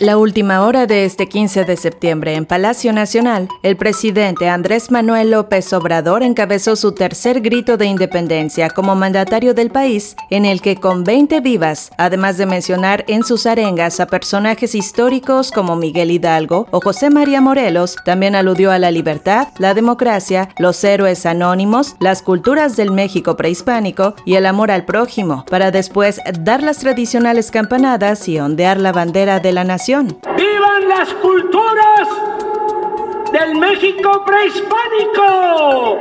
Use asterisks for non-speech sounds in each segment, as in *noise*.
La última hora de este 15 de septiembre en Palacio Nacional, el presidente Andrés Manuel López Obrador encabezó su tercer grito de independencia como mandatario del país, en el que con 20 vivas, además de mencionar en sus arengas a personajes históricos como Miguel Hidalgo o José María Morelos, también aludió a la libertad, la democracia, los héroes anónimos, las culturas del México prehispánico y el amor al prójimo, para después dar las tradicionales campanadas y ondear la bandera de la nación ¡Vivan las culturas del México prehispánico!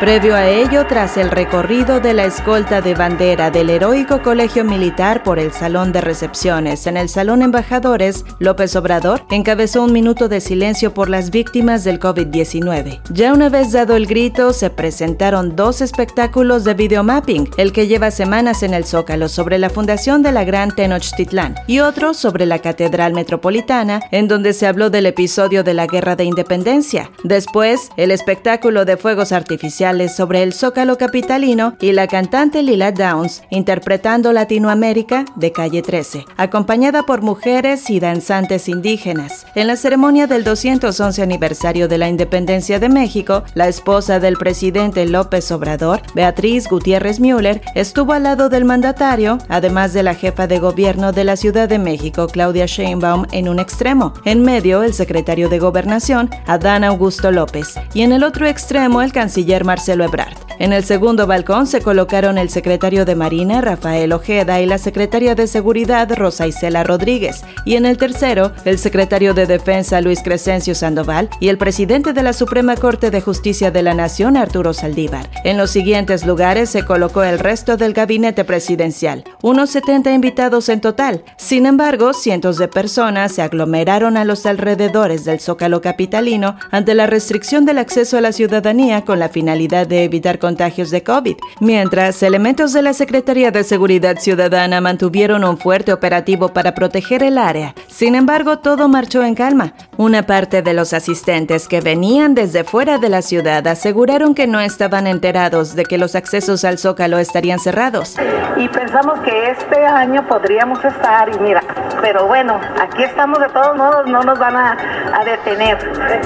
Previo a ello, tras el recorrido de la escolta de bandera del heroico colegio militar por el salón de recepciones en el Salón Embajadores, López Obrador encabezó un minuto de silencio por las víctimas del COVID-19. Ya una vez dado el grito, se presentaron dos espectáculos de videomapping, el que lleva semanas en el Zócalo sobre la fundación de la Gran Tenochtitlán y otro sobre la Catedral Metropolitana, en donde se habló del episodio de la Guerra de Independencia. Después, el espectáculo de fuegos artificiales sobre el Zócalo Capitalino y la cantante Lila Downs interpretando Latinoamérica de Calle 13, acompañada por mujeres y danzantes indígenas. En la ceremonia del 211 aniversario de la independencia de México, la esposa del presidente López Obrador, Beatriz Gutiérrez Müller, estuvo al lado del mandatario, además de la jefa de gobierno de la Ciudad de México, Claudia Sheinbaum, en un extremo. En medio, el secretario de Gobernación, Adán Augusto López, y en el otro extremo, el canciller Marcelo Marcelo. En el segundo balcón se colocaron el secretario de Marina, Rafael Ojeda, y la secretaria de Seguridad, Rosa Isela Rodríguez. Y en el tercero, el secretario de Defensa, Luis Crescencio Sandoval, y el presidente de la Suprema Corte de Justicia de la Nación, Arturo Saldívar. En los siguientes lugares se colocó el resto del gabinete presidencial, unos 70 invitados en total. Sin embargo, cientos de personas se aglomeraron a los alrededores del Zócalo capitalino ante la restricción del acceso a la ciudadanía con la finalidad de evitar contagios de COVID, mientras elementos de la Secretaría de Seguridad Ciudadana mantuvieron un fuerte operativo para proteger el área. Sin embargo, todo marchó en calma. Una parte de los asistentes que venían desde fuera de la ciudad aseguraron que no estaban enterados de que los accesos al Zócalo estarían cerrados. Y pensamos que este año podríamos estar, y mira, pero bueno, aquí estamos de todos modos, no nos van a, a detener.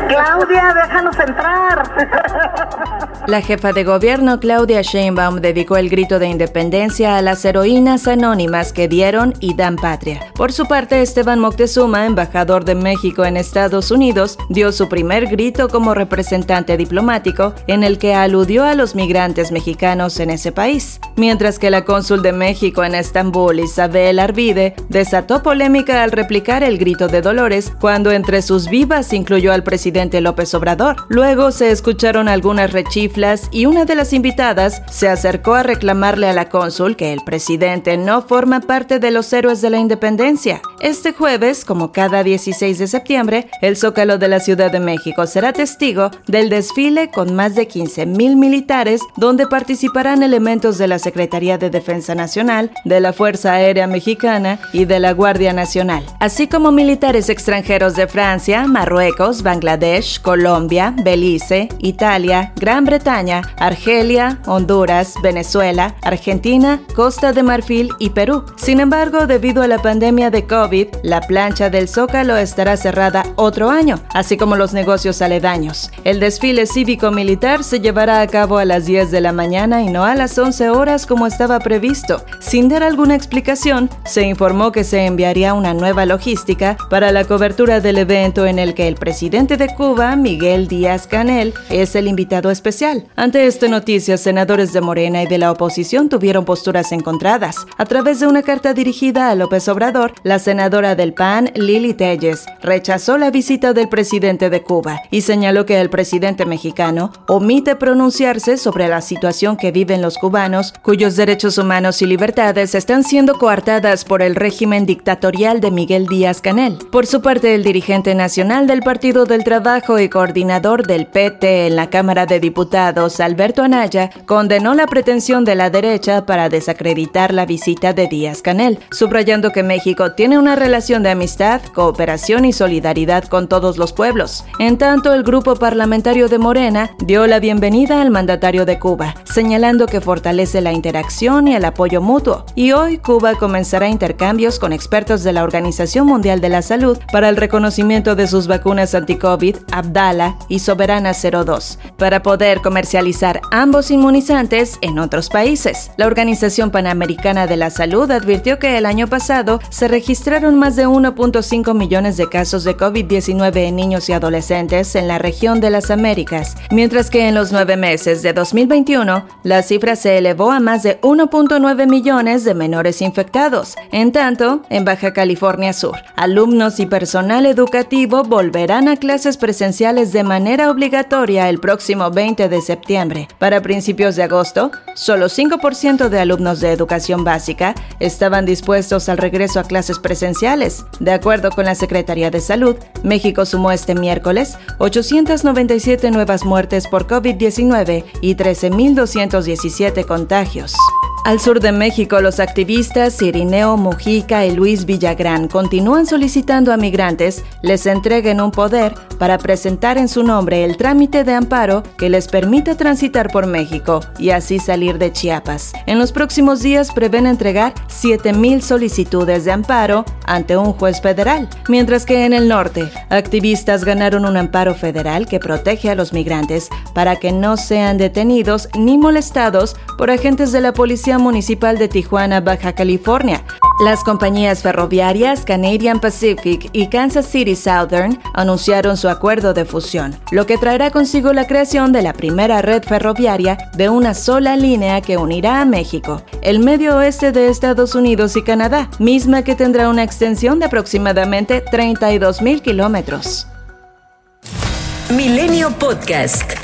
Claudia, déjanos entrar. *laughs* La jefa de gobierno Claudia Sheinbaum dedicó el grito de independencia a las heroínas anónimas que dieron y dan patria. Por su parte, Esteban Moctezuma, embajador de México en Estados Unidos, dio su primer grito como representante diplomático en el que aludió a los migrantes mexicanos en ese país. Mientras que la cónsul de México en Estambul, Isabel Arvide, desató polémica al replicar el grito de Dolores cuando entre sus vivas incluyó al presidente López Obrador. Luego se escucharon algunas y una de las invitadas se acercó a reclamarle a la cónsul que el presidente no forma parte de los héroes de la independencia. Este jueves, como cada 16 de septiembre, el Zócalo de la Ciudad de México será testigo del desfile con más de 15.000 militares donde participarán elementos de la Secretaría de Defensa Nacional, de la Fuerza Aérea Mexicana y de la Guardia Nacional, así como militares extranjeros de Francia, Marruecos, Bangladesh, Colombia, Belice, Italia, Gran Bretaña, Argelia, Honduras, Venezuela, Argentina, Costa de Marfil y Perú. Sin embargo, debido a la pandemia de COVID, la plancha del Zócalo estará cerrada otro año, así como los negocios aledaños. El desfile cívico-militar se llevará a cabo a las 10 de la mañana y no a las 11 horas como estaba previsto. Sin dar alguna explicación, se informó que se enviaría una nueva logística para la cobertura del evento en el que el presidente de Cuba, Miguel Díaz Canel, es el invitado especial. Ante esta noticia, senadores de Morena y de la oposición tuvieron posturas encontradas. A través de una carta dirigida a López Obrador, la senadora senadora del PAN, Lili Telles, rechazó la visita del presidente de Cuba y señaló que el presidente mexicano omite pronunciarse sobre la situación que viven los cubanos, cuyos derechos humanos y libertades están siendo coartadas por el régimen dictatorial de Miguel Díaz Canel. Por su parte, el dirigente nacional del Partido del Trabajo y coordinador del PT en la Cámara de Diputados, Alberto Anaya, condenó la pretensión de la derecha para desacreditar la visita de Díaz Canel, subrayando que México tiene una relación de amistad, cooperación y solidaridad con todos los pueblos. En tanto, el grupo parlamentario de Morena dio la bienvenida al mandatario de Cuba, señalando que fortalece la interacción y el apoyo mutuo. Y hoy Cuba comenzará intercambios con expertos de la Organización Mundial de la Salud para el reconocimiento de sus vacunas anti-COVID, Abdala y Soberana 02, para poder comercializar ambos inmunizantes en otros países. La Organización Panamericana de la Salud advirtió que el año pasado se registraron más de 1.5 millones de casos de COVID-19 en niños y adolescentes en la región de las Américas, mientras que en los nueve meses de 2021 la cifra se elevó a más de 1.9 millones de menores infectados. En tanto, en Baja California Sur, alumnos y personal educativo volverán a clases presenciales de manera obligatoria el próximo 20 de septiembre. Para principios de agosto, solo 5% de alumnos de educación básica estaban dispuestos al regreso a clases presenciales. De acuerdo con la Secretaría de Salud, México sumó este miércoles 897 nuevas muertes por COVID-19 y 13.217 contagios. Al sur de México, los activistas Irineo Mujica y Luis Villagrán continúan solicitando a migrantes les entreguen un poder para presentar en su nombre el trámite de amparo que les permita transitar por México y así salir de Chiapas. En los próximos días prevén entregar 7.000 solicitudes de amparo ante un juez federal, mientras que en el norte, activistas ganaron un amparo federal que protege a los migrantes para que no sean detenidos ni molestados por agentes de la Municipal de Tijuana, Baja California. Las compañías ferroviarias Canadian Pacific y Kansas City Southern anunciaron su acuerdo de fusión, lo que traerá consigo la creación de la primera red ferroviaria de una sola línea que unirá a México, el medio oeste de Estados Unidos y Canadá, misma que tendrá una extensión de aproximadamente 32 mil kilómetros. Milenio Podcast.